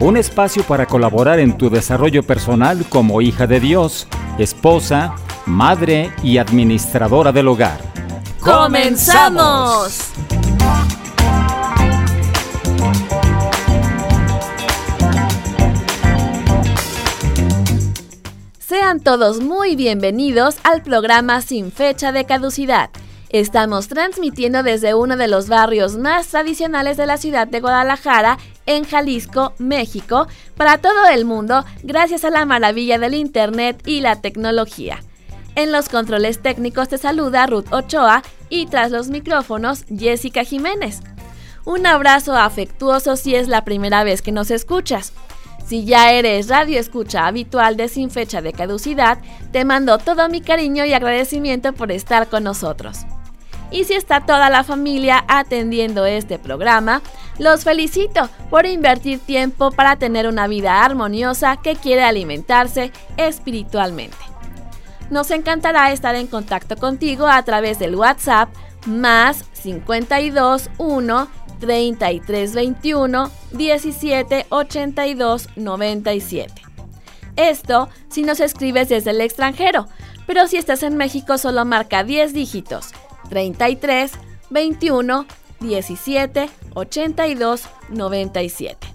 un espacio para colaborar en tu desarrollo personal como hija de Dios, esposa, madre y administradora del hogar. ¡Comenzamos! Sean todos muy bienvenidos al programa Sin Fecha de Caducidad. Estamos transmitiendo desde uno de los barrios más tradicionales de la ciudad de Guadalajara, en Jalisco, México, para todo el mundo, gracias a la maravilla del Internet y la tecnología. En los controles técnicos te saluda Ruth Ochoa y tras los micrófonos Jessica Jiménez. Un abrazo afectuoso si es la primera vez que nos escuchas. Si ya eres radio escucha habitual de Sin Fecha de Caducidad, te mando todo mi cariño y agradecimiento por estar con nosotros. Y si está toda la familia atendiendo este programa, los felicito por invertir tiempo para tener una vida armoniosa que quiere alimentarse espiritualmente. Nos encantará estar en contacto contigo a través del WhatsApp más 521 3321 17 82 97. Esto si nos escribes desde el extranjero, pero si estás en México solo marca 10 dígitos 33 21 17 82 97.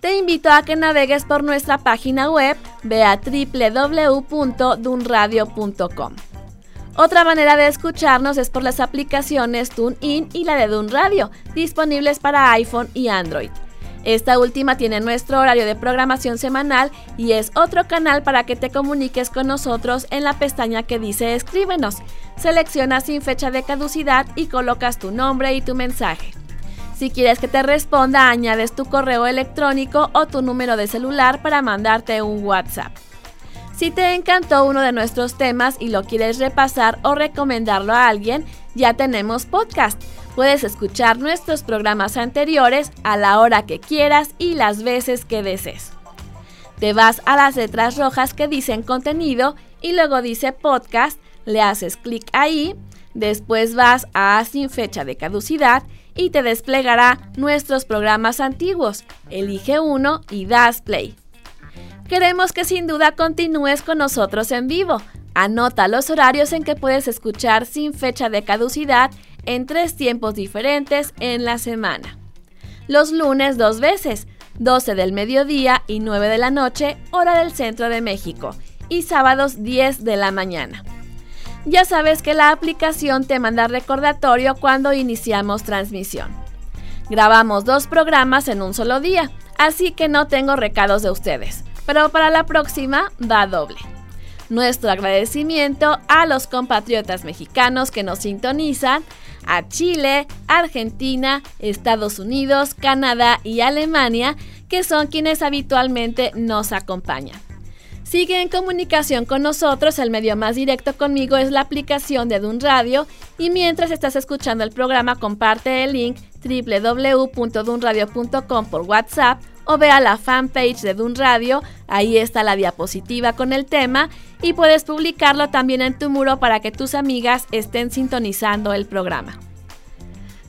Te invito a que navegues por nuestra página web, ve www.dunradio.com. Otra manera de escucharnos es por las aplicaciones TuneIn y la de Dun Radio, disponibles para iPhone y Android. Esta última tiene nuestro horario de programación semanal y es otro canal para que te comuniques con nosotros en la pestaña que dice Escríbenos. Seleccionas sin fecha de caducidad y colocas tu nombre y tu mensaje. Si quieres que te responda, añades tu correo electrónico o tu número de celular para mandarte un WhatsApp. Si te encantó uno de nuestros temas y lo quieres repasar o recomendarlo a alguien, ya tenemos podcast. Puedes escuchar nuestros programas anteriores a la hora que quieras y las veces que desees. Te vas a las letras rojas que dicen contenido y luego dice podcast, le haces clic ahí, después vas a sin fecha de caducidad y te desplegará nuestros programas antiguos. Elige uno y das play. Queremos que sin duda continúes con nosotros en vivo. Anota los horarios en que puedes escuchar sin fecha de caducidad en tres tiempos diferentes en la semana. Los lunes dos veces, 12 del mediodía y 9 de la noche, hora del centro de México, y sábados 10 de la mañana. Ya sabes que la aplicación te manda recordatorio cuando iniciamos transmisión. Grabamos dos programas en un solo día, así que no tengo recados de ustedes pero para la próxima va doble. Nuestro agradecimiento a los compatriotas mexicanos que nos sintonizan, a Chile, Argentina, Estados Unidos, Canadá y Alemania, que son quienes habitualmente nos acompañan. Sigue en comunicación con nosotros, el medio más directo conmigo es la aplicación de Dun Radio y mientras estás escuchando el programa comparte el link www.dunradio.com por WhatsApp o ve a la fanpage de Dun Radio, ahí está la diapositiva con el tema y puedes publicarlo también en tu muro para que tus amigas estén sintonizando el programa.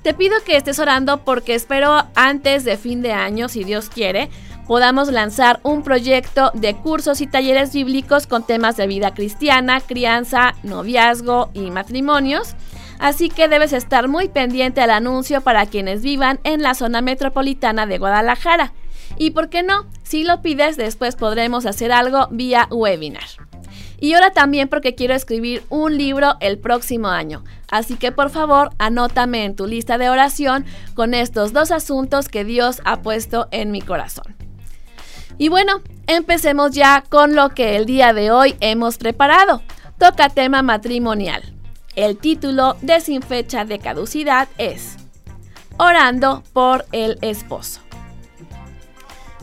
Te pido que estés orando porque espero antes de fin de año, si Dios quiere, podamos lanzar un proyecto de cursos y talleres bíblicos con temas de vida cristiana, crianza, noviazgo y matrimonios. Así que debes estar muy pendiente al anuncio para quienes vivan en la zona metropolitana de Guadalajara. Y por qué no, si lo pides, después podremos hacer algo vía webinar. Y ahora también porque quiero escribir un libro el próximo año. Así que por favor, anótame en tu lista de oración con estos dos asuntos que Dios ha puesto en mi corazón. Y bueno, empecemos ya con lo que el día de hoy hemos preparado. Toca tema matrimonial. El título de sin fecha de caducidad es Orando por el esposo.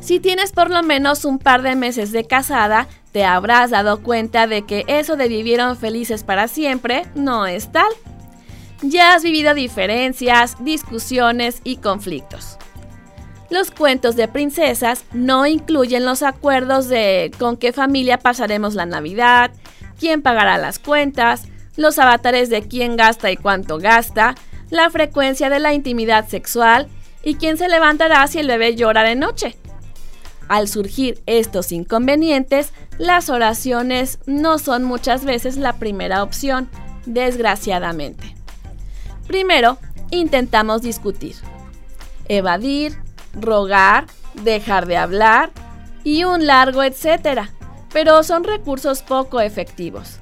Si tienes por lo menos un par de meses de casada, te habrás dado cuenta de que eso de vivieron felices para siempre no es tal. Ya has vivido diferencias, discusiones y conflictos. Los cuentos de princesas no incluyen los acuerdos de con qué familia pasaremos la Navidad, quién pagará las cuentas, los avatares de quién gasta y cuánto gasta, la frecuencia de la intimidad sexual y quién se levantará si el bebé llora de noche. Al surgir estos inconvenientes, las oraciones no son muchas veces la primera opción, desgraciadamente. Primero, intentamos discutir, evadir, rogar, dejar de hablar y un largo etcétera, pero son recursos poco efectivos.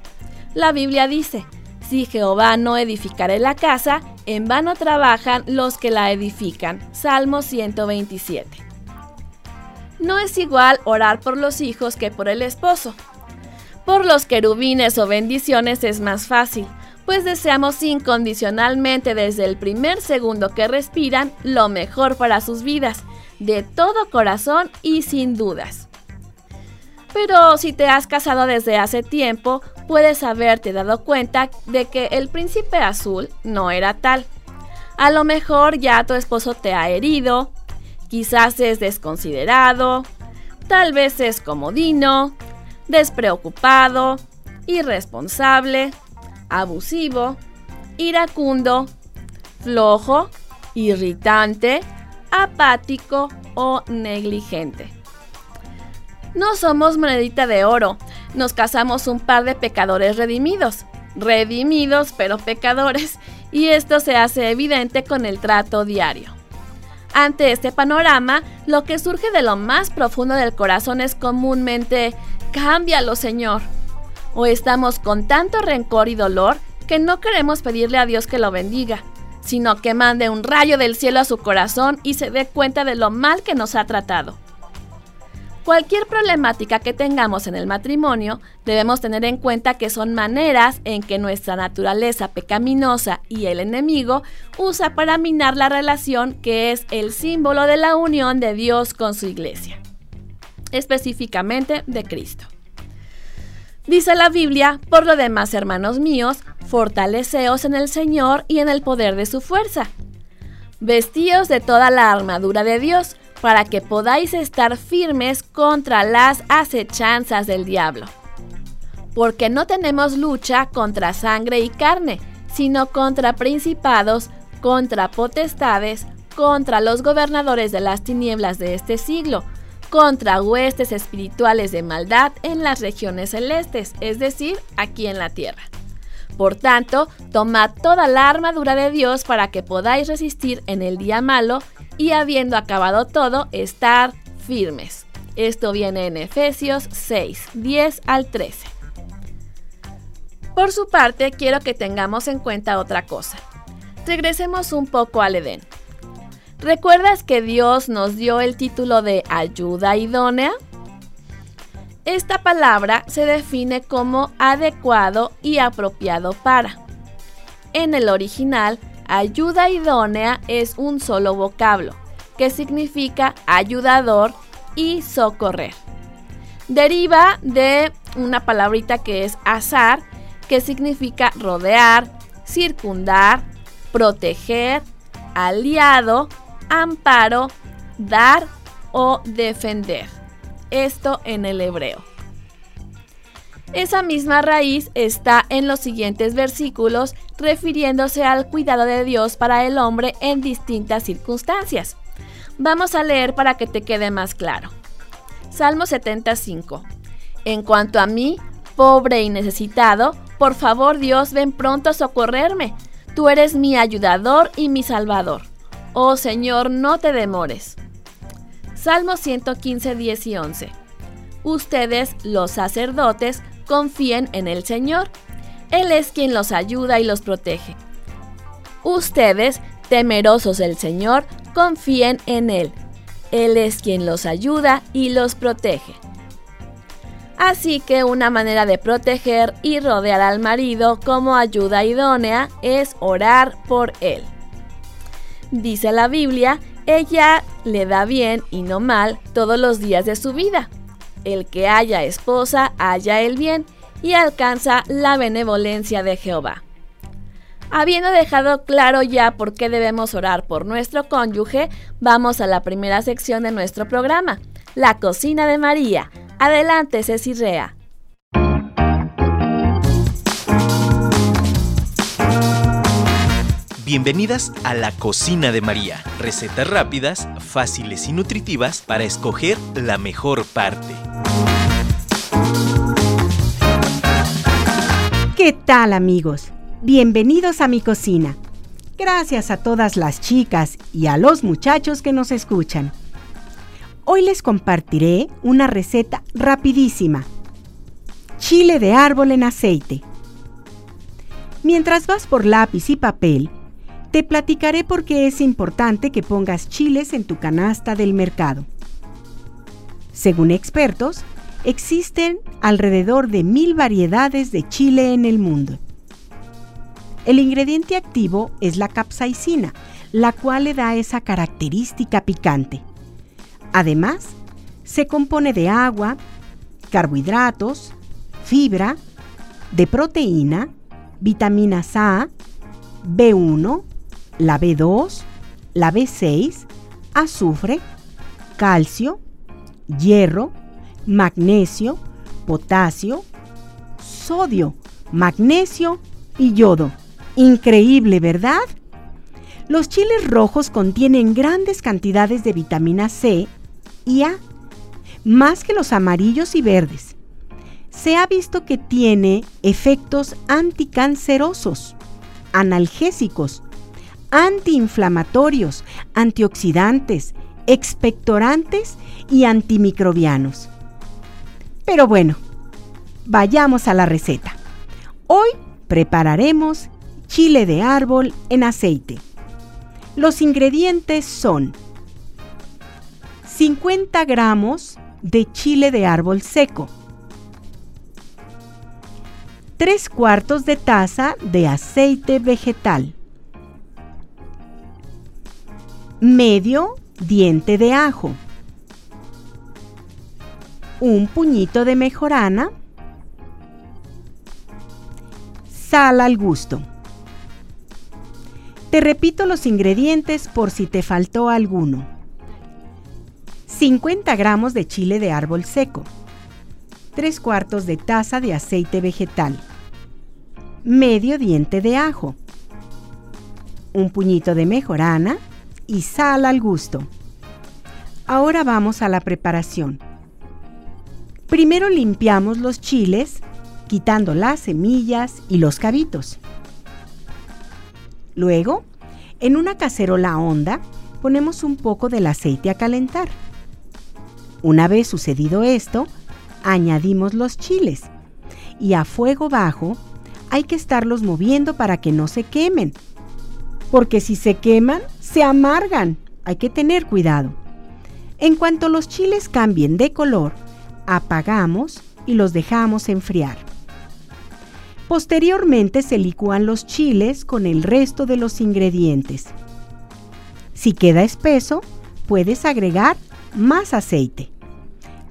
La Biblia dice, si Jehová no edificare la casa, en vano trabajan los que la edifican. Salmo 127. No es igual orar por los hijos que por el esposo. Por los querubines o bendiciones es más fácil, pues deseamos incondicionalmente desde el primer segundo que respiran lo mejor para sus vidas, de todo corazón y sin dudas. Pero si te has casado desde hace tiempo, puedes haberte dado cuenta de que el príncipe azul no era tal. A lo mejor ya tu esposo te ha herido, quizás es desconsiderado, tal vez es comodino, despreocupado, irresponsable, abusivo, iracundo, flojo, irritante, apático o negligente. No somos monedita de oro, nos casamos un par de pecadores redimidos, redimidos pero pecadores, y esto se hace evidente con el trato diario. Ante este panorama, lo que surge de lo más profundo del corazón es comúnmente, cámbialo Señor, o estamos con tanto rencor y dolor que no queremos pedirle a Dios que lo bendiga, sino que mande un rayo del cielo a su corazón y se dé cuenta de lo mal que nos ha tratado. Cualquier problemática que tengamos en el matrimonio, debemos tener en cuenta que son maneras en que nuestra naturaleza pecaminosa y el enemigo usa para minar la relación que es el símbolo de la unión de Dios con su iglesia, específicamente de Cristo. Dice la Biblia, por lo demás, hermanos míos, fortaleceos en el Señor y en el poder de su fuerza. Vestíos de toda la armadura de Dios, para que podáis estar firmes contra las acechanzas del diablo. Porque no tenemos lucha contra sangre y carne, sino contra principados, contra potestades, contra los gobernadores de las tinieblas de este siglo, contra huestes espirituales de maldad en las regiones celestes, es decir, aquí en la tierra. Por tanto, tomad toda la armadura de Dios para que podáis resistir en el día malo y habiendo acabado todo, estar firmes. Esto viene en Efesios 6, 10 al 13. Por su parte, quiero que tengamos en cuenta otra cosa. Regresemos un poco al Edén. ¿Recuerdas que Dios nos dio el título de ayuda idónea? Esta palabra se define como adecuado y apropiado para. En el original, ayuda idónea es un solo vocablo, que significa ayudador y socorrer. Deriva de una palabrita que es azar, que significa rodear, circundar, proteger, aliado amparo, dar o defender. Esto en el hebreo. Esa misma raíz está en los siguientes versículos refiriéndose al cuidado de Dios para el hombre en distintas circunstancias. Vamos a leer para que te quede más claro. Salmo 75. En cuanto a mí, pobre y necesitado, por favor Dios, ven pronto a socorrerme. Tú eres mi ayudador y mi salvador. Oh Señor, no te demores. Salmo 115, 10 y 11. Ustedes, los sacerdotes, confíen en el Señor. Él es quien los ayuda y los protege. Ustedes, temerosos del Señor, confíen en Él. Él es quien los ayuda y los protege. Así que una manera de proteger y rodear al marido como ayuda idónea es orar por él. Dice la Biblia, ella le da bien y no mal todos los días de su vida. El que haya esposa, haya el bien y alcanza la benevolencia de Jehová. Habiendo dejado claro ya por qué debemos orar por nuestro cónyuge, vamos a la primera sección de nuestro programa, la cocina de María. Adelante, Ceci Rea. Bienvenidas a la cocina de María. Recetas rápidas, fáciles y nutritivas para escoger la mejor parte. ¿Qué tal amigos? Bienvenidos a mi cocina. Gracias a todas las chicas y a los muchachos que nos escuchan. Hoy les compartiré una receta rapidísima. Chile de árbol en aceite. Mientras vas por lápiz y papel, te platicaré por qué es importante que pongas chiles en tu canasta del mercado. Según expertos, existen alrededor de mil variedades de chile en el mundo. El ingrediente activo es la capsaicina, la cual le da esa característica picante. Además, se compone de agua, carbohidratos, fibra, de proteína, vitaminas A, B1, la B2, la B6, azufre, calcio, hierro, magnesio, potasio, sodio, magnesio y yodo. Increíble, ¿verdad? Los chiles rojos contienen grandes cantidades de vitamina C y A, más que los amarillos y verdes. Se ha visto que tiene efectos anticancerosos, analgésicos, antiinflamatorios, antioxidantes, expectorantes y antimicrobianos. Pero bueno, vayamos a la receta. Hoy prepararemos chile de árbol en aceite. Los ingredientes son 50 gramos de chile de árbol seco, 3 cuartos de taza de aceite vegetal, medio diente de ajo, un puñito de mejorana, sal al gusto. Te repito los ingredientes por si te faltó alguno. 50 gramos de chile de árbol seco, 3 cuartos de taza de aceite vegetal, medio diente de ajo, un puñito de mejorana y sal al gusto. Ahora vamos a la preparación. Primero limpiamos los chiles, quitando las semillas y los cabitos. Luego, en una cacerola honda, ponemos un poco del aceite a calentar. Una vez sucedido esto, añadimos los chiles y a fuego bajo hay que estarlos moviendo para que no se quemen, porque si se queman, se amargan. Hay que tener cuidado. En cuanto los chiles cambien de color, apagamos y los dejamos enfriar. Posteriormente se licúan los chiles con el resto de los ingredientes. Si queda espeso, puedes agregar más aceite.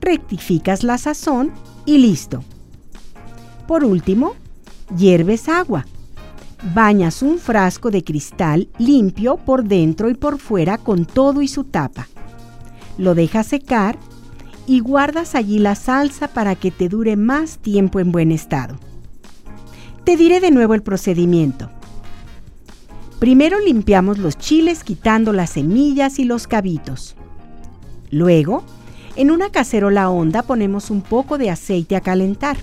Rectificas la sazón y listo. Por último, hierves agua. Bañas un frasco de cristal limpio por dentro y por fuera con todo y su tapa. Lo dejas secar y guardas allí la salsa para que te dure más tiempo en buen estado. Te diré de nuevo el procedimiento. Primero limpiamos los chiles quitando las semillas y los cabitos. Luego, en una cacerola honda ponemos un poco de aceite a calentar.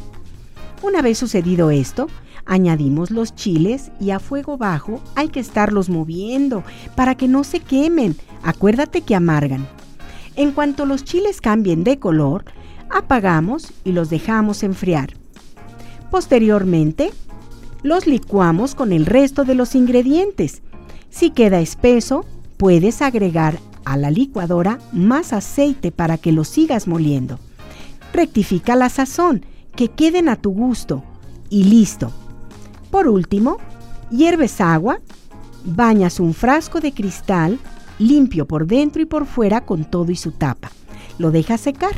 Una vez sucedido esto, añadimos los chiles y a fuego bajo hay que estarlos moviendo para que no se quemen. Acuérdate que amargan. En cuanto los chiles cambien de color, apagamos y los dejamos enfriar. Posteriormente, los licuamos con el resto de los ingredientes. Si queda espeso, puedes agregar a la licuadora más aceite para que lo sigas moliendo. Rectifica la sazón, que queden a tu gusto y listo. Por último, hierves agua, bañas un frasco de cristal limpio por dentro y por fuera con todo y su tapa. Lo dejas secar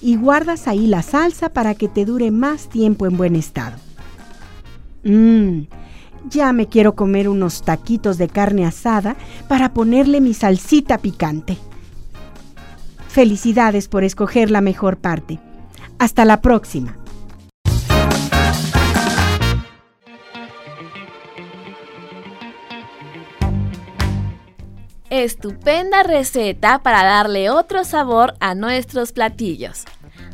y guardas ahí la salsa para que te dure más tiempo en buen estado. Mmm, ya me quiero comer unos taquitos de carne asada para ponerle mi salsita picante. Felicidades por escoger la mejor parte. Hasta la próxima. Estupenda receta para darle otro sabor a nuestros platillos.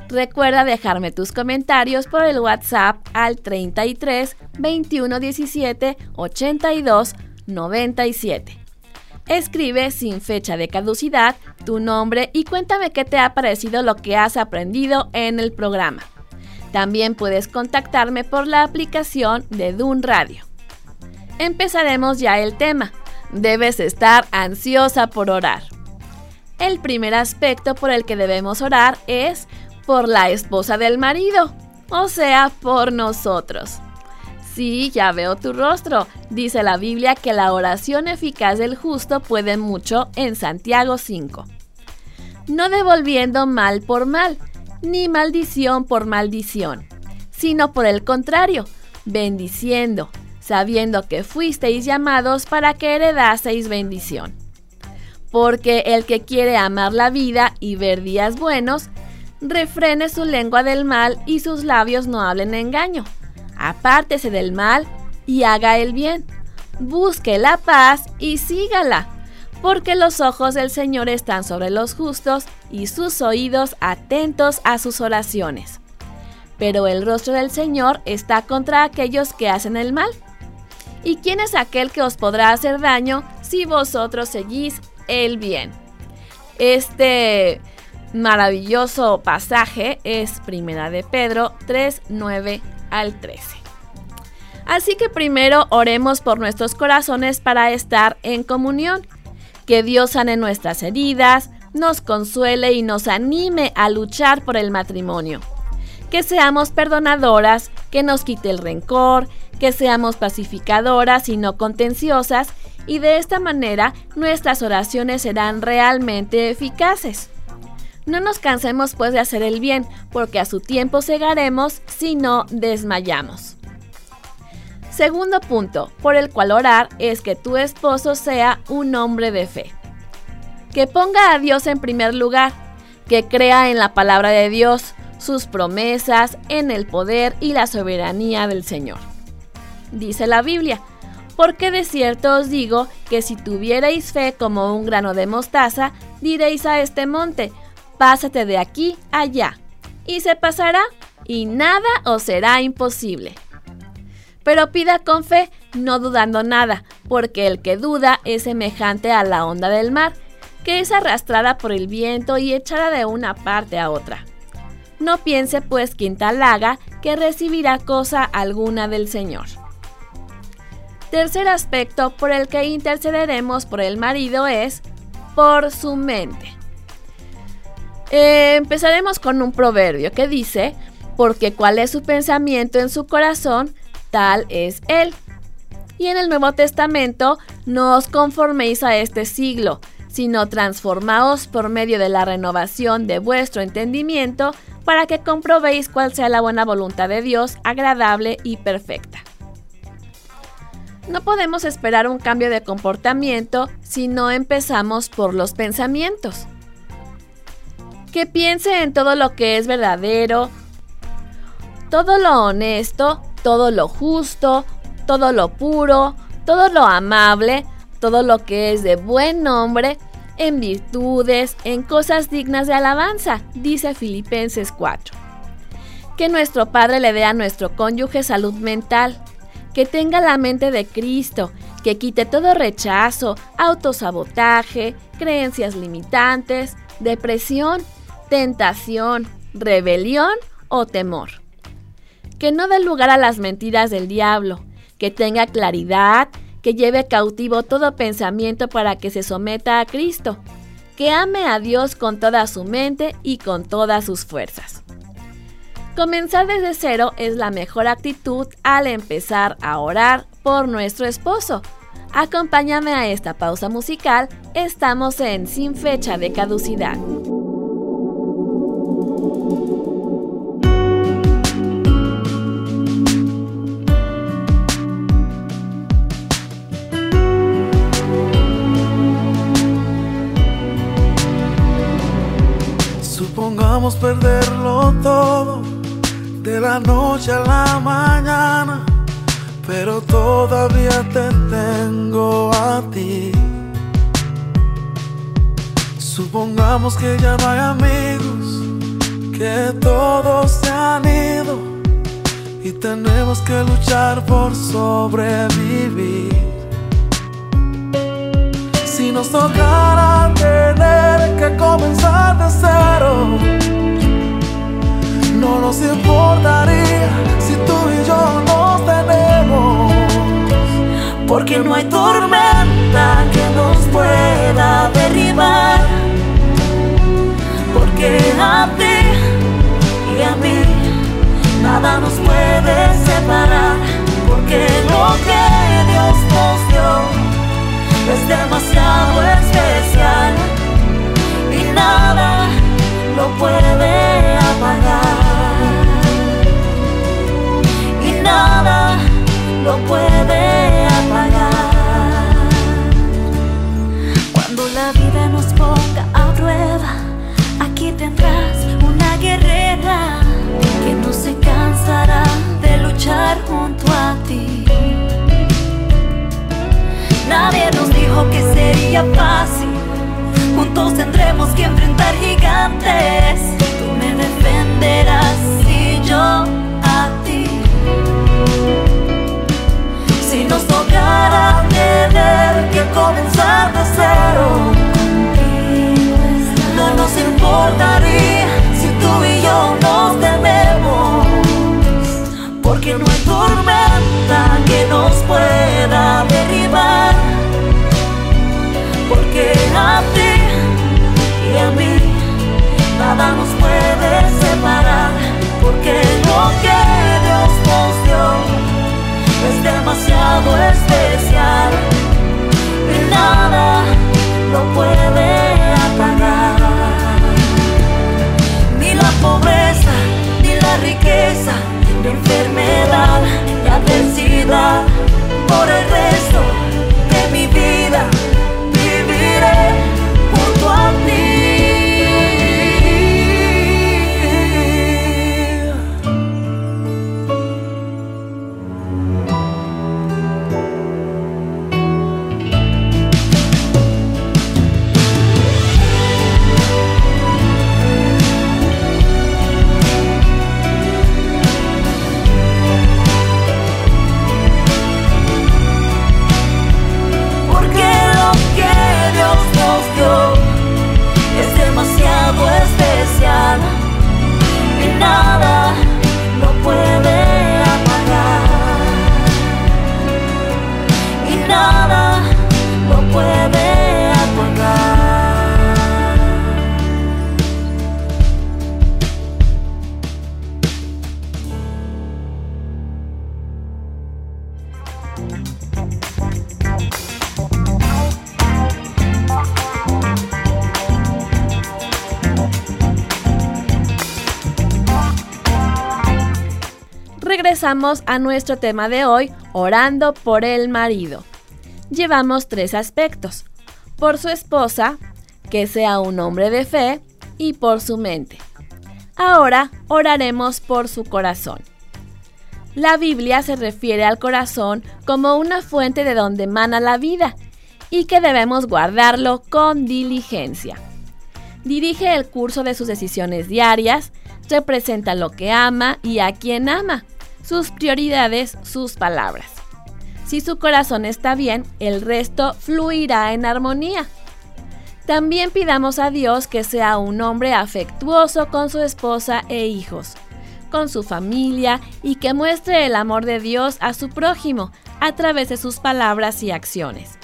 Recuerda dejarme tus comentarios por el WhatsApp al 33 21 17 82 97. Escribe sin fecha de caducidad tu nombre y cuéntame qué te ha parecido lo que has aprendido en el programa. También puedes contactarme por la aplicación de Dun Radio. Empezaremos ya el tema. Debes estar ansiosa por orar. El primer aspecto por el que debemos orar es por la esposa del marido, o sea, por nosotros. Sí, ya veo tu rostro. Dice la Biblia que la oración eficaz del justo puede mucho en Santiago 5. No devolviendo mal por mal, ni maldición por maldición, sino por el contrario, bendiciendo, sabiendo que fuisteis llamados para que heredaseis bendición. Porque el que quiere amar la vida y ver días buenos, refrene su lengua del mal y sus labios no hablen engaño. Apártese del mal y haga el bien. Busque la paz y sígala, porque los ojos del Señor están sobre los justos y sus oídos atentos a sus oraciones. Pero el rostro del Señor está contra aquellos que hacen el mal. ¿Y quién es aquel que os podrá hacer daño si vosotros seguís el bien? Este maravilloso pasaje es Primera de Pedro 3, 9 al 13. Así que primero oremos por nuestros corazones para estar en comunión. Que Dios sane nuestras heridas, nos consuele y nos anime a luchar por el matrimonio. Que seamos perdonadoras, que nos quite el rencor, que seamos pacificadoras y no contenciosas, y de esta manera nuestras oraciones serán realmente eficaces. No nos cansemos pues de hacer el bien, porque a su tiempo cegaremos si no desmayamos. Segundo punto por el cual orar es que tu esposo sea un hombre de fe. Que ponga a Dios en primer lugar, que crea en la palabra de Dios, sus promesas, en el poder y la soberanía del Señor. Dice la Biblia, porque de cierto os digo que si tuvierais fe como un grano de mostaza, diréis a este monte, pásate de aquí allá, y se pasará, y nada os será imposible. Pero pida con fe, no dudando nada, porque el que duda es semejante a la onda del mar, que es arrastrada por el viento y echada de una parte a otra. No piense pues quien tal haga que recibirá cosa alguna del Señor. Tercer aspecto por el que intercederemos por el marido es por su mente. Eh, empezaremos con un proverbio que dice, porque cuál es su pensamiento en su corazón, tal es él. Y en el Nuevo Testamento, no os conforméis a este siglo, sino transformaos por medio de la renovación de vuestro entendimiento, para que comprobéis cuál sea la buena voluntad de Dios, agradable y perfecta. No podemos esperar un cambio de comportamiento si no empezamos por los pensamientos que piense en todo lo que es verdadero, todo lo honesto, todo lo justo, todo lo puro, todo lo amable, todo lo que es de buen nombre, en virtudes, en cosas dignas de alabanza, dice Filipenses 4. Que nuestro Padre le dé a nuestro cónyuge salud mental, que tenga la mente de Cristo, que quite todo rechazo, autosabotaje, creencias limitantes, depresión tentación, rebelión o temor. Que no dé lugar a las mentiras del diablo, que tenga claridad, que lleve cautivo todo pensamiento para que se someta a Cristo, que ame a Dios con toda su mente y con todas sus fuerzas. Comenzar desde cero es la mejor actitud al empezar a orar por nuestro esposo. Acompáñame a esta pausa musical, estamos en Sin fecha de caducidad. Supongamos perderlo todo de la noche a la mañana, pero todavía te tengo a ti. Supongamos que ya no hay amigos, que todos se han ido y tenemos que luchar por sobrevivir. Si nos tocara tener que comenzar de cero, no nos importaría si tú y yo nos tenemos. Porque no hay tormenta que nos pueda derribar. Porque a ti y a mí nada nos puede separar. Porque lo que Dios nos dio es demasiado especial y nada lo puede apagar. Nada lo puede apagar. Cuando la vida nos ponga a prueba, aquí tendrás una guerrera que no se cansará de luchar junto a ti. Nadie nos dijo que sería fácil. Juntos tendremos que enfrentar gigantes. Tú me defenderás y yo nos tocara tener que comenzar de cero, no nos importaría si tú y yo nos tememos. Porque no hay tormenta que nos pueda derribar. Porque a A nuestro tema de hoy, orando por el marido. Llevamos tres aspectos. Por su esposa, que sea un hombre de fe, y por su mente. Ahora oraremos por su corazón. La Biblia se refiere al corazón como una fuente de donde emana la vida y que debemos guardarlo con diligencia. Dirige el curso de sus decisiones diarias, representa lo que ama y a quien ama, sus prioridades, sus palabras. Si su corazón está bien, el resto fluirá en armonía. También pidamos a Dios que sea un hombre afectuoso con su esposa e hijos, con su familia y que muestre el amor de Dios a su prójimo a través de sus palabras y acciones.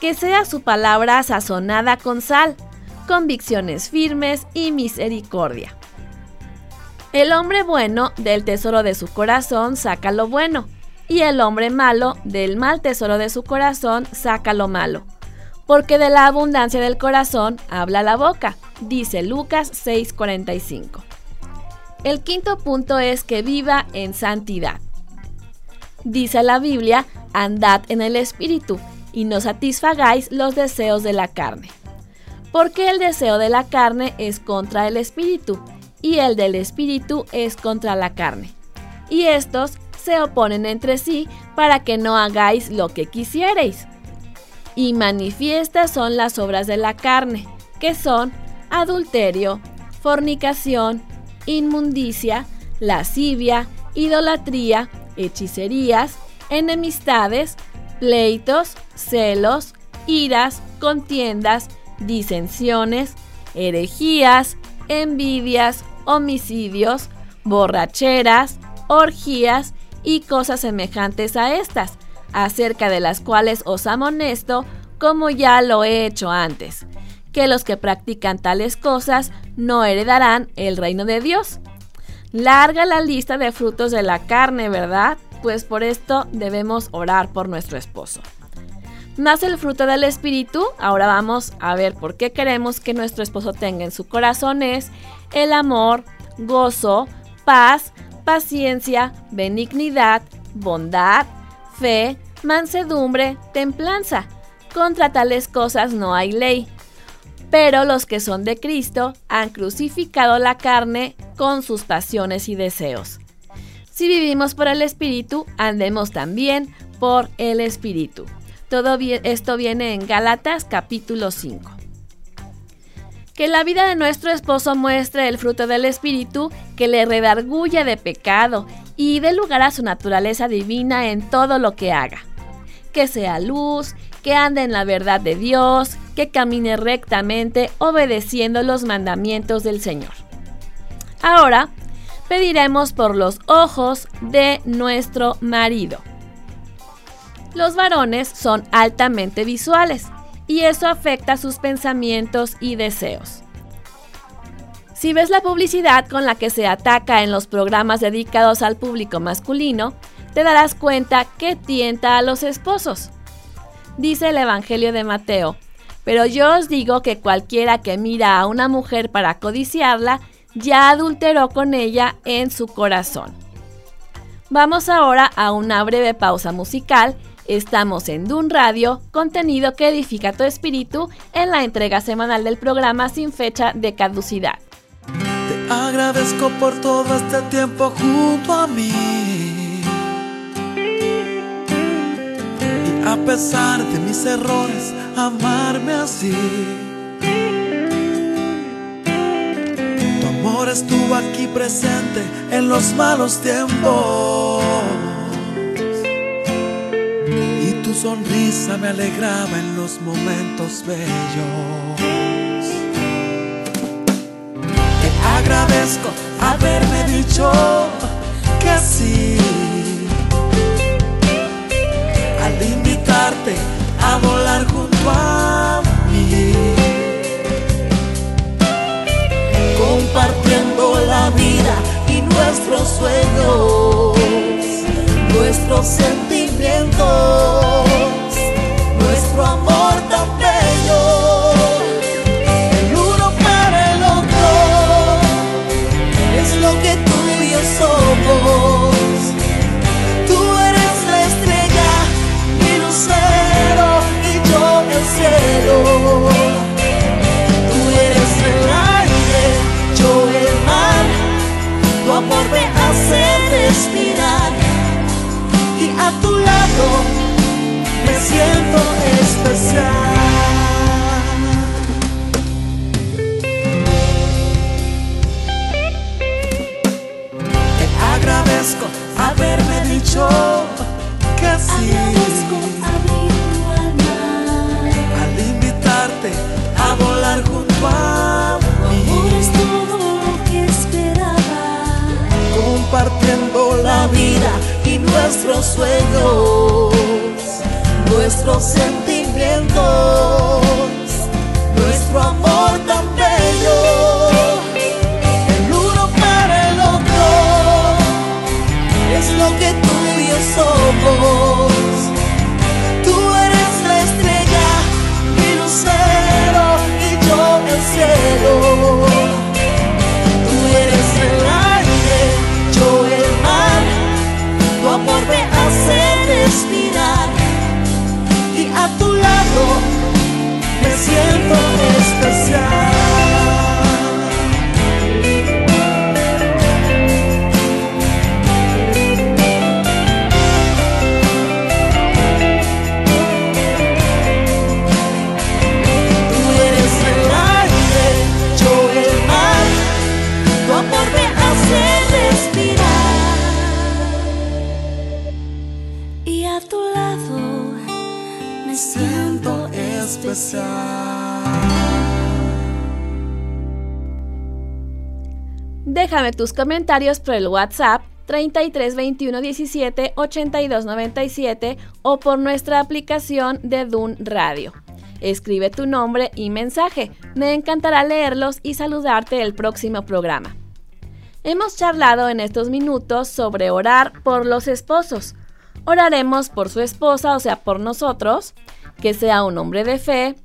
Que sea su palabra sazonada con sal, convicciones firmes y misericordia. El hombre bueno del tesoro de su corazón saca lo bueno, y el hombre malo del mal tesoro de su corazón saca lo malo, porque de la abundancia del corazón habla la boca, dice Lucas 6:45. El quinto punto es que viva en santidad. Dice la Biblia, andad en el Espíritu y no satisfagáis los deseos de la carne. Porque el deseo de la carne es contra el Espíritu y el del Espíritu es contra la carne. Y estos se oponen entre sí para que no hagáis lo que quisierais. Y manifiestas son las obras de la carne, que son adulterio, fornicación, inmundicia, lascivia, idolatría, hechicerías, enemistades, pleitos, celos, iras, contiendas, disensiones, herejías, envidias, homicidios, borracheras, orgías y cosas semejantes a estas, acerca de las cuales os amonesto, como ya lo he hecho antes, que los que practican tales cosas no heredarán el reino de Dios. Larga la lista de frutos de la carne, ¿verdad? Pues por esto debemos orar por nuestro esposo. Más el fruto del Espíritu, ahora vamos a ver por qué queremos que nuestro esposo tenga en su corazón es el amor, gozo, paz, paciencia, benignidad, bondad, fe, mansedumbre, templanza. Contra tales cosas no hay ley. Pero los que son de Cristo han crucificado la carne con sus pasiones y deseos. Si vivimos por el Espíritu, andemos también por el Espíritu. Todo esto viene en Gálatas capítulo 5 que la vida de nuestro esposo muestre el fruto del Espíritu que le redarguye de pecado y dé lugar a su naturaleza divina en todo lo que haga. Que sea luz, que ande en la verdad de Dios, que camine rectamente obedeciendo los mandamientos del Señor. Ahora, pediremos por los ojos de nuestro marido. Los varones son altamente visuales y eso afecta sus pensamientos y deseos. Si ves la publicidad con la que se ataca en los programas dedicados al público masculino, te darás cuenta que tienta a los esposos. Dice el Evangelio de Mateo, pero yo os digo que cualquiera que mira a una mujer para codiciarla, ya adulteró con ella en su corazón. Vamos ahora a una breve pausa musical Estamos en Dun Radio, contenido que edifica tu espíritu en la entrega semanal del programa sin fecha de caducidad. Te agradezco por todo este tiempo junto a mí. Y a pesar de mis errores, amarme así. Tu amor estuvo aquí presente en los malos tiempos sonrisa me alegraba en los momentos bellos. Te agradezco haberme dicho que sí. Al invitarte a volar junto a mí. Compartiendo la vida y nuestros sueños, nuestros sentimientos. respirar y a tu lado me siento especial. Nuestros sueños, nuestros sentimientos, delícia. Déjame tus comentarios por el WhatsApp 33 21 17 82 97 o por nuestra aplicación de Dun Radio. Escribe tu nombre y mensaje. Me encantará leerlos y saludarte el próximo programa. Hemos charlado en estos minutos sobre orar por los esposos. Oraremos por su esposa, o sea, por nosotros, que sea un hombre de fe,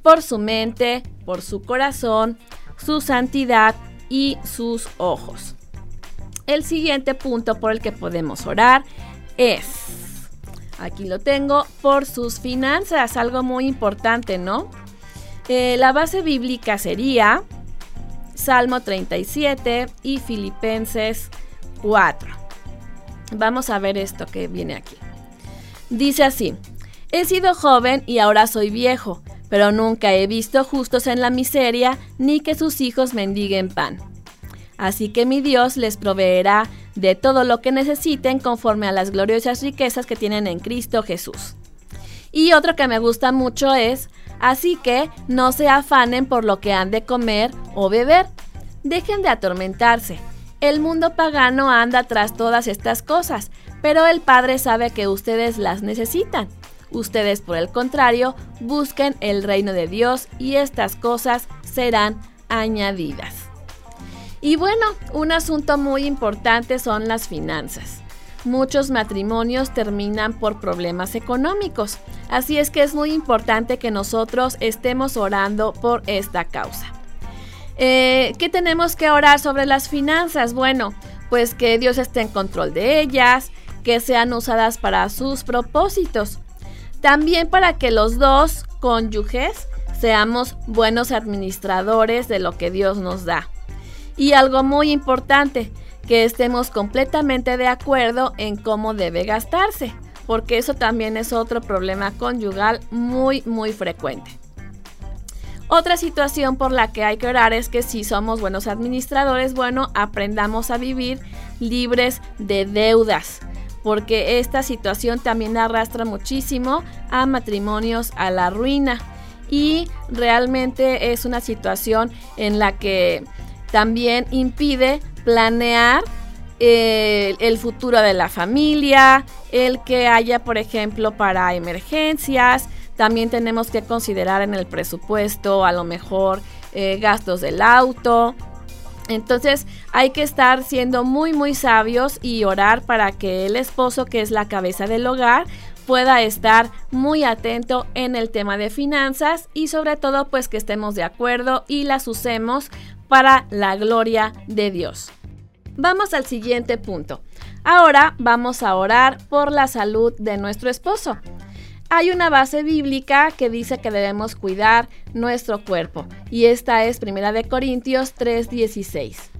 por su mente, por su corazón, su santidad y sus ojos. El siguiente punto por el que podemos orar es, aquí lo tengo, por sus finanzas, algo muy importante, ¿no? Eh, la base bíblica sería Salmo 37 y Filipenses 4. Vamos a ver esto que viene aquí. Dice así, he sido joven y ahora soy viejo, pero nunca he visto justos en la miseria, ni que sus hijos mendiguen pan. Así que mi Dios les proveerá de todo lo que necesiten conforme a las gloriosas riquezas que tienen en Cristo Jesús. Y otro que me gusta mucho es, así que no se afanen por lo que han de comer o beber. Dejen de atormentarse. El mundo pagano anda tras todas estas cosas, pero el Padre sabe que ustedes las necesitan. Ustedes, por el contrario, busquen el reino de Dios y estas cosas serán añadidas. Y bueno, un asunto muy importante son las finanzas. Muchos matrimonios terminan por problemas económicos, así es que es muy importante que nosotros estemos orando por esta causa. Eh, ¿Qué tenemos que orar sobre las finanzas? Bueno, pues que Dios esté en control de ellas, que sean usadas para sus propósitos. También para que los dos cónyuges seamos buenos administradores de lo que Dios nos da. Y algo muy importante, que estemos completamente de acuerdo en cómo debe gastarse, porque eso también es otro problema conyugal muy, muy frecuente. Otra situación por la que hay que orar es que si somos buenos administradores, bueno, aprendamos a vivir libres de deudas, porque esta situación también arrastra muchísimo a matrimonios a la ruina y realmente es una situación en la que también impide planear eh, el futuro de la familia, el que haya, por ejemplo, para emergencias. También tenemos que considerar en el presupuesto a lo mejor eh, gastos del auto. Entonces hay que estar siendo muy muy sabios y orar para que el esposo, que es la cabeza del hogar, pueda estar muy atento en el tema de finanzas y sobre todo pues que estemos de acuerdo y las usemos para la gloria de Dios. Vamos al siguiente punto. Ahora vamos a orar por la salud de nuestro esposo. Hay una base bíblica que dice que debemos cuidar nuestro cuerpo y esta es Primera de Corintios 3:16.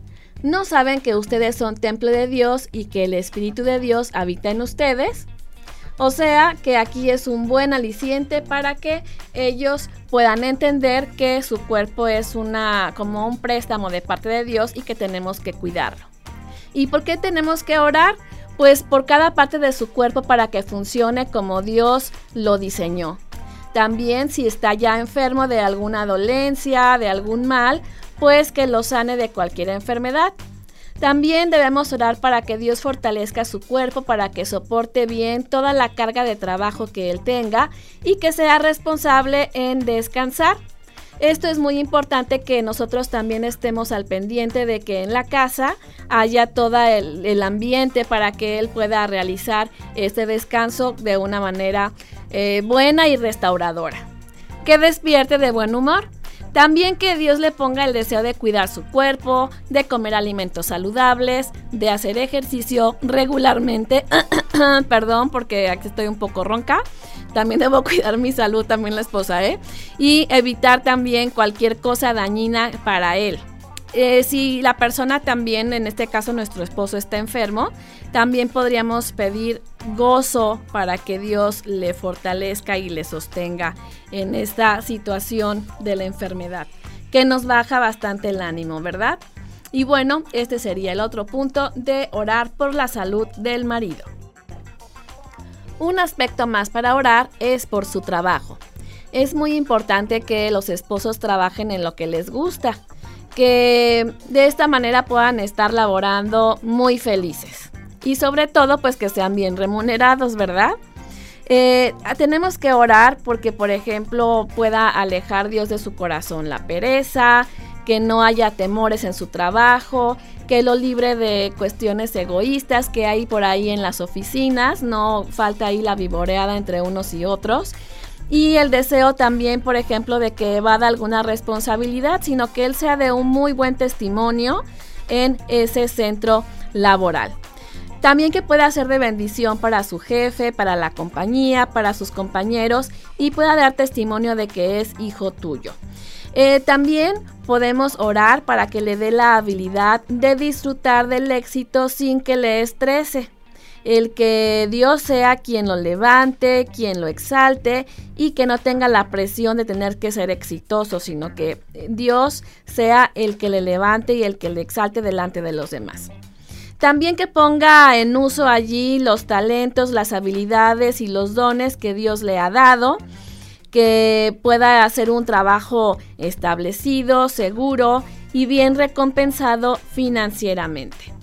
¿No saben que ustedes son templo de Dios y que el Espíritu de Dios habita en ustedes? O sea que aquí es un buen aliciente para que ellos puedan entender que su cuerpo es una como un préstamo de parte de Dios y que tenemos que cuidarlo. ¿Y por qué tenemos que orar? Pues por cada parte de su cuerpo para que funcione como Dios lo diseñó. También si está ya enfermo de alguna dolencia, de algún mal, pues que lo sane de cualquier enfermedad. También debemos orar para que Dios fortalezca su cuerpo, para que soporte bien toda la carga de trabajo que él tenga y que sea responsable en descansar. Esto es muy importante que nosotros también estemos al pendiente de que en la casa haya todo el, ambiente para que él pueda realizar este descanso de una manera eh, buena y restauradora. Que despierte de buen humor. También que Dios le ponga el deseo de cuidar su cuerpo, de comer alimentos saludables, de hacer ejercicio regularmente. Perdón, porque aquí estoy un poco ronca. También debo cuidar mi salud, también la esposa, ¿eh? Y evitar también cualquier cosa dañina para él. Eh, si la persona también, en este caso nuestro esposo, está enfermo, también podríamos pedir gozo para que Dios le fortalezca y le sostenga en esta situación de la enfermedad, que nos baja bastante el ánimo, ¿verdad? Y bueno, este sería el otro punto de orar por la salud del marido. Un aspecto más para orar es por su trabajo. Es muy importante que los esposos trabajen en lo que les gusta que de esta manera puedan estar laborando muy felices. Y sobre todo, pues que sean bien remunerados, ¿verdad? Eh, tenemos que orar porque, por ejemplo, pueda alejar Dios de su corazón la pereza, que no haya temores en su trabajo, que lo libre de cuestiones egoístas que hay por ahí en las oficinas, no falta ahí la vivoreada entre unos y otros y el deseo también, por ejemplo, de que evada alguna responsabilidad, sino que él sea de un muy buen testimonio en ese centro laboral. También que pueda ser de bendición para su jefe, para la compañía, para sus compañeros y pueda dar testimonio de que es hijo tuyo. Eh, también podemos orar para que le dé la habilidad de disfrutar del éxito sin que le estrese el que Dios sea quien lo levante, quien lo exalte y que no tenga la presión de tener que ser exitoso, sino que Dios sea el que le levante y el que le exalte delante de los demás. También que ponga en uso allí los talentos, las habilidades y los dones que Dios le ha dado, que pueda hacer un trabajo establecido, seguro y bien recompensado financieramente.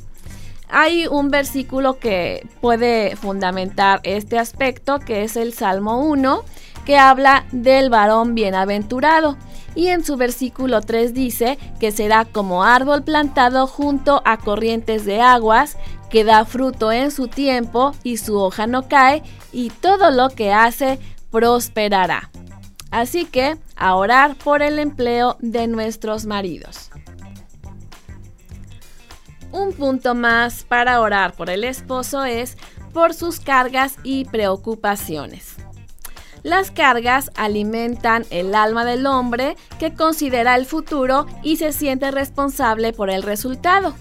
Hay un versículo que puede fundamentar este aspecto, que es el Salmo 1, que habla del varón bienaventurado. Y en su versículo 3 dice que será como árbol plantado junto a corrientes de aguas, que da fruto en su tiempo y su hoja no cae, y todo lo que hace prosperará. Así que a orar por el empleo de nuestros maridos. Un punto más para orar por el esposo es por sus cargas y preocupaciones. Las cargas alimentan el alma del hombre que considera el futuro y se siente responsable por el resultado.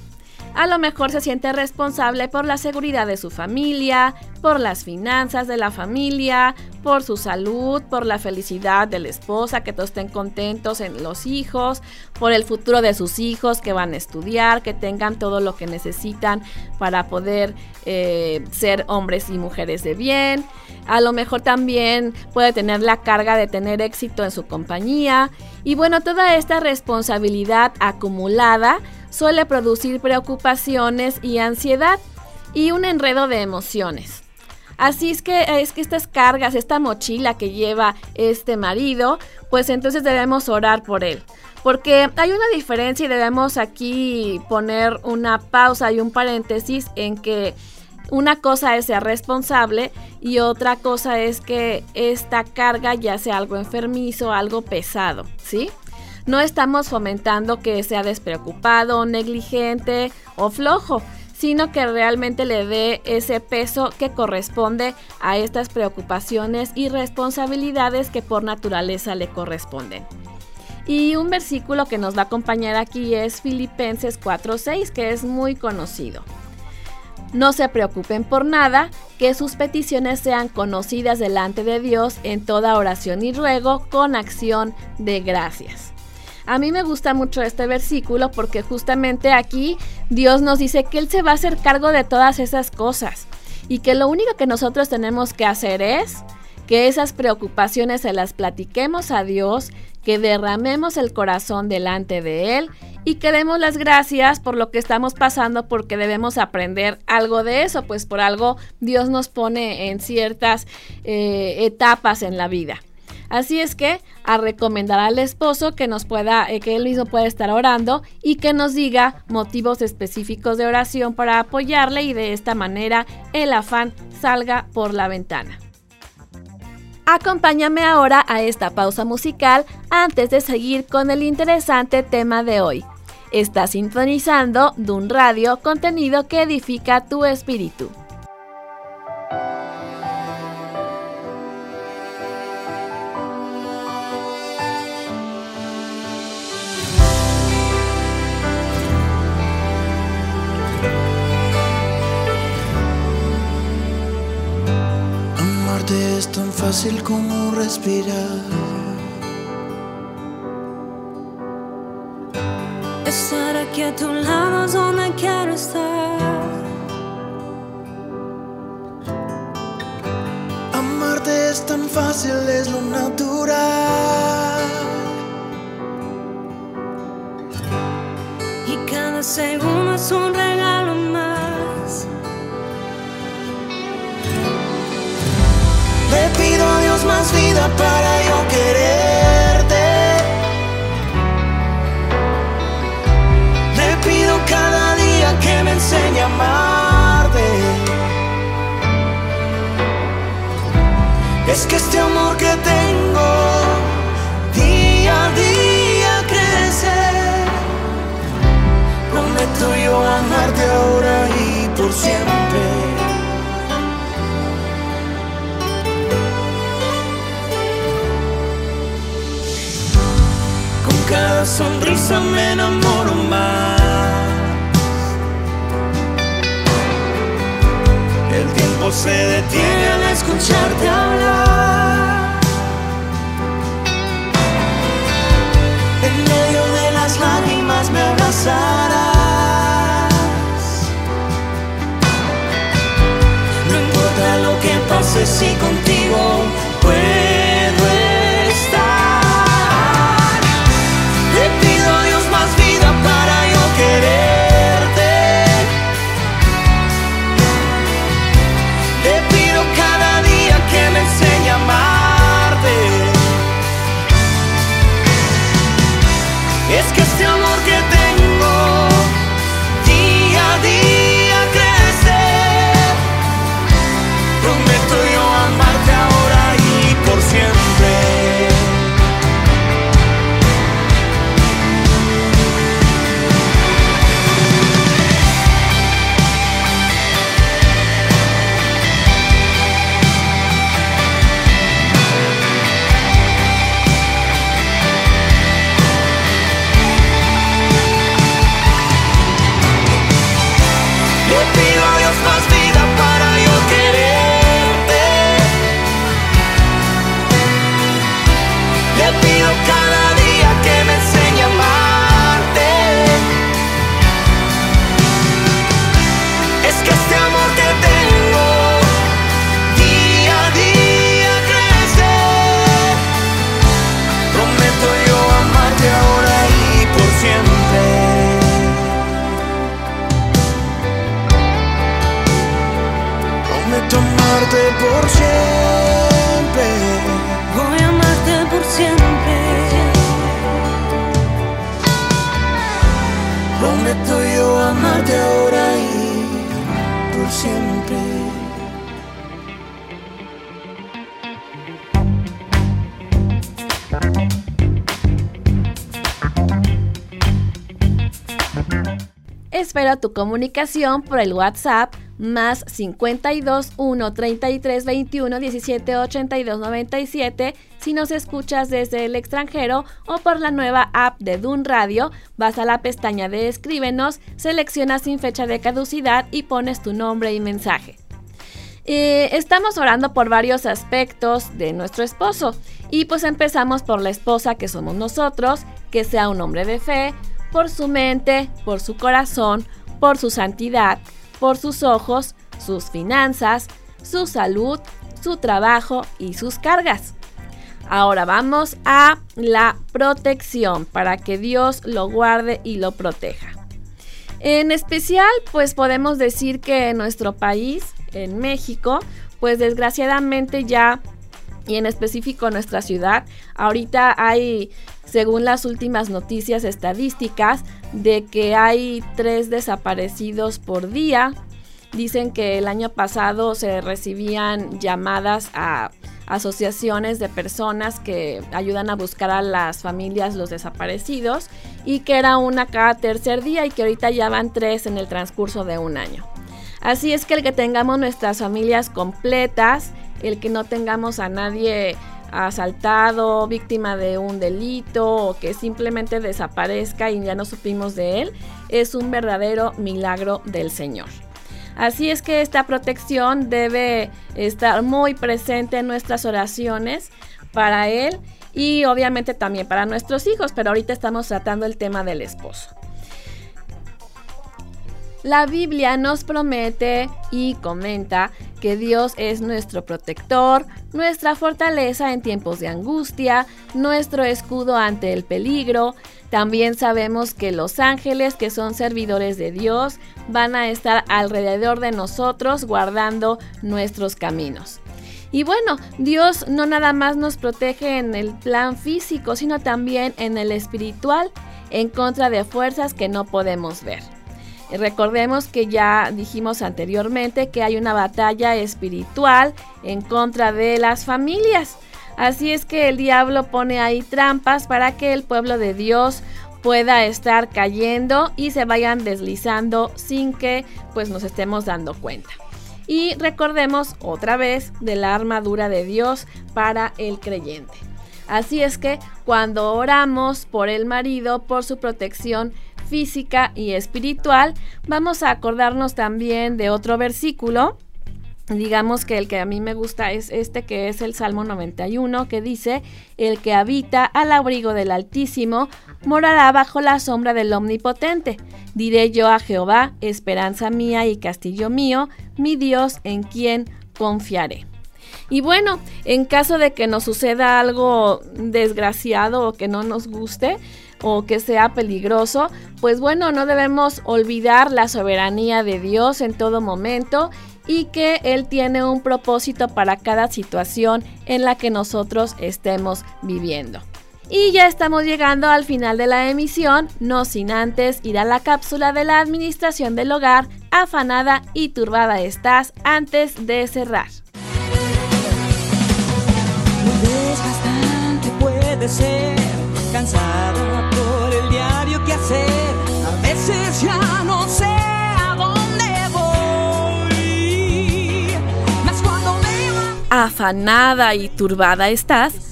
A lo mejor se siente responsable por la seguridad de su familia, por las finanzas de la familia, por su salud, por la felicidad de la esposa, que todos estén contentos en los hijos, por el futuro de sus hijos que van a estudiar, que tengan todo lo que necesitan para poder eh, ser hombres y mujeres de bien. A lo mejor también puede tener la carga de tener éxito en su compañía. Y bueno, toda esta responsabilidad acumulada suele producir preocupaciones y ansiedad y un enredo de emociones. Así es que es que estas cargas, esta mochila que lleva este marido, pues entonces debemos orar por él. Porque hay una diferencia y debemos aquí poner una pausa y un paréntesis en que una cosa es ser responsable y otra cosa es que esta carga ya sea algo enfermizo, algo pesado, ¿sí? No estamos fomentando que sea despreocupado, negligente o flojo, sino que realmente le dé ese peso que corresponde a estas preocupaciones y responsabilidades que por naturaleza le corresponden. Y un versículo que nos va a acompañar aquí es Filipenses 4:6, que es muy conocido. No se preocupen por nada, que sus peticiones sean conocidas delante de Dios en toda oración y ruego con acción de gracias. A mí me gusta mucho este versículo porque justamente aquí Dios nos dice que Él se va a hacer cargo de todas esas cosas y que lo único que nosotros tenemos que hacer es que esas preocupaciones se las platiquemos a Dios, que derramemos el corazón delante de Él y que demos las gracias por lo que estamos pasando porque debemos aprender algo de eso, pues por algo Dios nos pone en ciertas eh, etapas en la vida. Así es que a recomendar al esposo que nos pueda, eh, que él mismo pueda estar orando y que nos diga motivos específicos de oración para apoyarle y de esta manera el afán salga por la ventana. Acompáñame ahora a esta pausa musical antes de seguir con el interesante tema de hoy. Está sintonizando Dun Radio, contenido que edifica tu espíritu. Es tan fácil como respirar. Estar aquí a tu lado es donde quiero estar. Amarte es tan fácil, es lo natural. segundo es un regalo más. Le pido a Dios más vida para yo quererte. Le pido cada día que me enseñe a amarte. Es que este amor que tengo día a día crece. Prometo yo amarte ahora y por siempre. Sonrisa me enamoro más. El tiempo se detiene al escucharte hablar. En medio de las lágrimas me abrazarás. No importa lo que pase si contigo tu comunicación por el WhatsApp más 52 1 33 21 17 82 97 si nos escuchas desde el extranjero o por la nueva app de Dun Radio, vas a la pestaña de Escríbenos, seleccionas sin fecha de caducidad y pones tu nombre y mensaje. Eh, estamos orando por varios aspectos de nuestro esposo y pues empezamos por la esposa que somos nosotros, que sea un hombre de fe, por su mente, por su corazón, por su santidad, por sus ojos, sus finanzas, su salud, su trabajo y sus cargas. Ahora vamos a la protección para que Dios lo guarde y lo proteja. En especial, pues podemos decir que en nuestro país, en México, pues desgraciadamente ya, y en específico nuestra ciudad, ahorita hay, según las últimas noticias estadísticas, de que hay tres desaparecidos por día. Dicen que el año pasado se recibían llamadas a asociaciones de personas que ayudan a buscar a las familias los desaparecidos y que era una cada tercer día y que ahorita ya van tres en el transcurso de un año. Así es que el que tengamos nuestras familias completas, el que no tengamos a nadie asaltado, víctima de un delito o que simplemente desaparezca y ya no supimos de él, es un verdadero milagro del Señor. Así es que esta protección debe estar muy presente en nuestras oraciones para Él y obviamente también para nuestros hijos, pero ahorita estamos tratando el tema del esposo. La Biblia nos promete y comenta que Dios es nuestro protector, nuestra fortaleza en tiempos de angustia, nuestro escudo ante el peligro. También sabemos que los ángeles, que son servidores de Dios, van a estar alrededor de nosotros guardando nuestros caminos. Y bueno, Dios no nada más nos protege en el plan físico, sino también en el espiritual, en contra de fuerzas que no podemos ver. Recordemos que ya dijimos anteriormente que hay una batalla espiritual en contra de las familias. Así es que el diablo pone ahí trampas para que el pueblo de Dios pueda estar cayendo y se vayan deslizando sin que pues nos estemos dando cuenta. Y recordemos otra vez de la armadura de Dios para el creyente. Así es que cuando oramos por el marido, por su protección física y espiritual, vamos a acordarnos también de otro versículo. Digamos que el que a mí me gusta es este que es el Salmo 91 que dice, el que habita al abrigo del Altísimo morará bajo la sombra del Omnipotente. Diré yo a Jehová, esperanza mía y castillo mío, mi Dios en quien confiaré. Y bueno, en caso de que nos suceda algo desgraciado o que no nos guste o que sea peligroso, pues bueno, no debemos olvidar la soberanía de Dios en todo momento y que Él tiene un propósito para cada situación en la que nosotros estemos viviendo. Y ya estamos llegando al final de la emisión, no sin antes ir a la cápsula de la administración del hogar, afanada y turbada estás antes de cerrar. ser, Afanada y turbada estás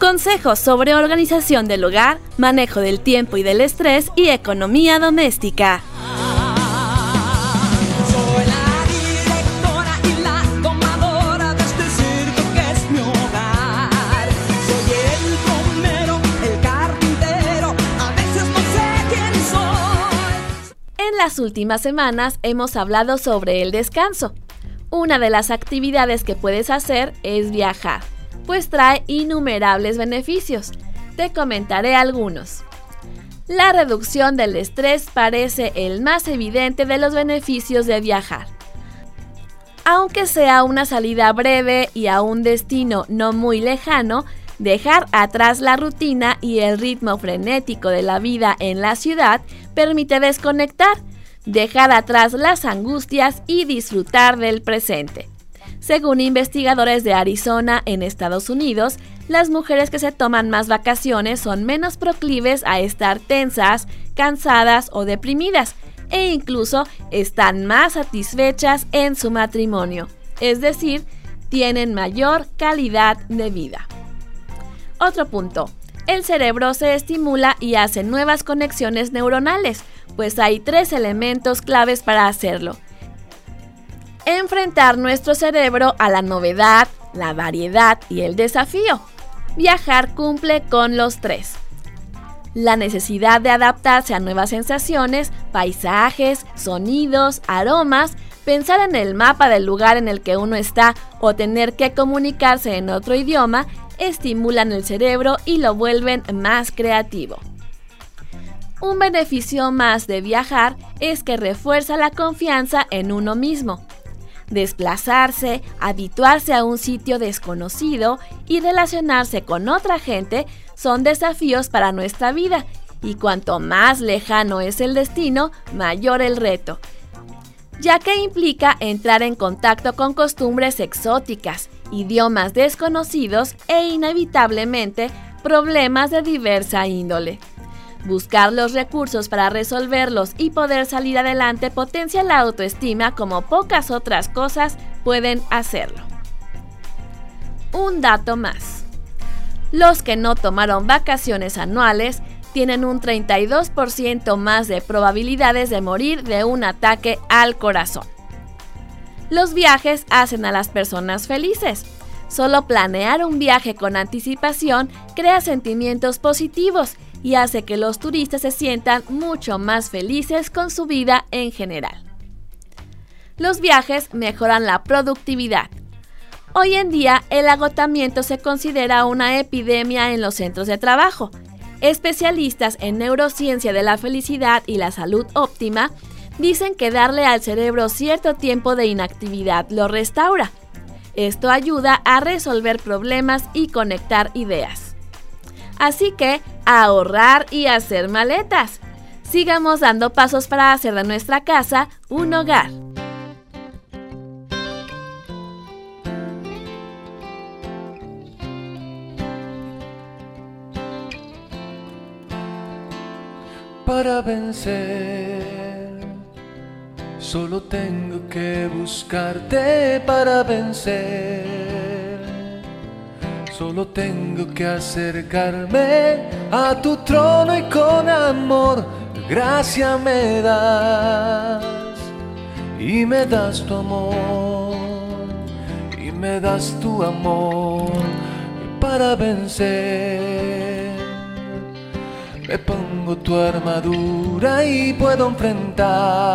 Consejos sobre organización del hogar, manejo del tiempo y del estrés y economía doméstica. Las últimas semanas hemos hablado sobre el descanso. Una de las actividades que puedes hacer es viajar pues trae innumerables beneficios. Te comentaré algunos. La reducción del estrés parece el más evidente de los beneficios de viajar. Aunque sea una salida breve y a un destino no muy lejano, dejar atrás la rutina y el ritmo frenético de la vida en la ciudad permite desconectar, dejar atrás las angustias y disfrutar del presente. Según investigadores de Arizona en Estados Unidos, las mujeres que se toman más vacaciones son menos proclives a estar tensas, cansadas o deprimidas e incluso están más satisfechas en su matrimonio, es decir, tienen mayor calidad de vida. Otro punto, el cerebro se estimula y hace nuevas conexiones neuronales, pues hay tres elementos claves para hacerlo enfrentar nuestro cerebro a la novedad, la variedad y el desafío. Viajar cumple con los tres. La necesidad de adaptarse a nuevas sensaciones, paisajes, sonidos, aromas, pensar en el mapa del lugar en el que uno está o tener que comunicarse en otro idioma estimulan el cerebro y lo vuelven más creativo. Un beneficio más de viajar es que refuerza la confianza en uno mismo desplazarse, habituarse a un sitio desconocido y relacionarse con otra gente son desafíos para nuestra vida y cuanto más lejano es el destino, mayor el reto, ya que implica entrar en contacto con costumbres exóticas, idiomas desconocidos e inevitablemente problemas de diversa índole. Buscar los recursos para resolverlos y poder salir adelante potencia la autoestima como pocas otras cosas pueden hacerlo. Un dato más. Los que no tomaron vacaciones anuales tienen un 32% más de probabilidades de morir de un ataque al corazón. Los viajes hacen a las personas felices. Solo planear un viaje con anticipación crea sentimientos positivos y hace que los turistas se sientan mucho más felices con su vida en general. Los viajes mejoran la productividad. Hoy en día el agotamiento se considera una epidemia en los centros de trabajo Especialistas en neurociencia de la felicidad y la salud óptima dicen que darle al cerebro cierto tiempo de inactividad lo restaura. Esto ayuda a resolver problemas y conectar ideas. Así que, ahorrar y hacer maletas. Sigamos dando pasos para hacer de nuestra casa un hogar. para vencer. Solo tengo que buscarte para vencer. Solo tengo que acercarme a tu trono y con amor gracia me das. Y me das tu amor. Y me das tu amor para vencer. Me pongo tu armadura y puedo enfrentar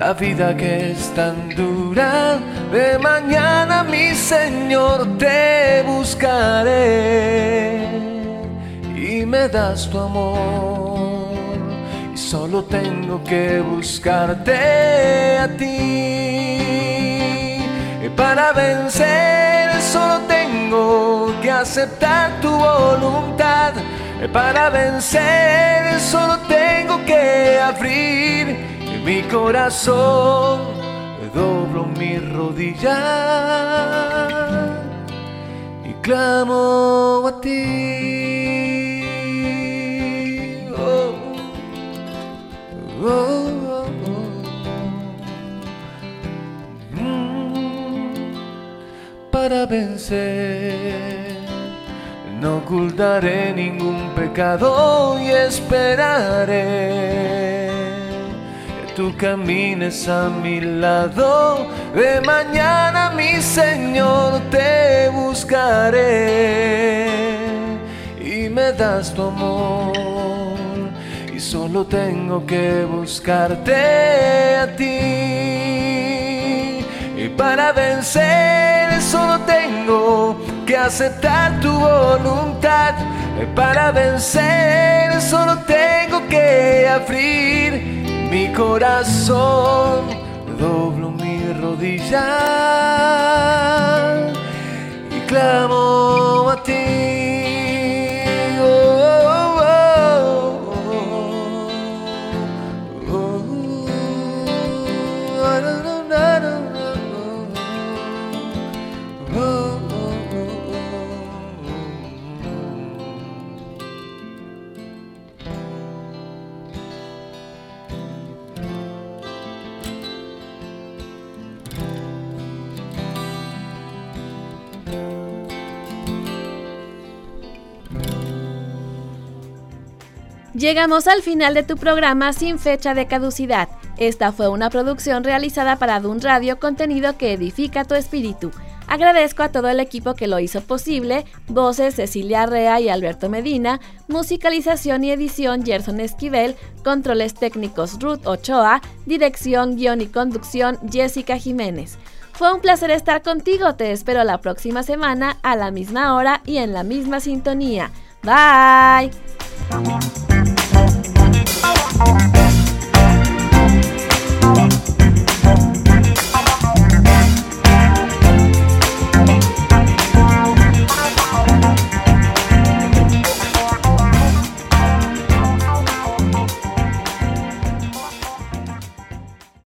la vida que es tan dura. De mañana, mi Señor, te buscaré y me das tu amor. Y solo tengo que buscarte a ti para vencer. Solo tengo que aceptar tu voluntad. Para vencer solo tengo que abrir mi corazón. Doblo mi rodilla y clamo a ti. Oh, oh, oh, oh. Mm, para vencer. No ocultaré ningún pecado y esperaré tú camines a mi lado. De mañana, mi Señor, te buscaré y me das tu amor. Y solo tengo que buscarte a ti. Y para vencer, solo tengo que aceptar tu voluntad. Para vencer solo tengo que abrir mi corazón. Doblo mi rodilla y clamo a ti. Llegamos al final de tu programa sin fecha de caducidad. Esta fue una producción realizada para Dun Radio, contenido que edifica tu espíritu. Agradezco a todo el equipo que lo hizo posible, voces Cecilia Rea y Alberto Medina, musicalización y edición Gerson Esquivel, controles técnicos Ruth Ochoa, dirección, guion y conducción Jessica Jiménez. Fue un placer estar contigo, te espero la próxima semana a la misma hora y en la misma sintonía. Bye. Bye.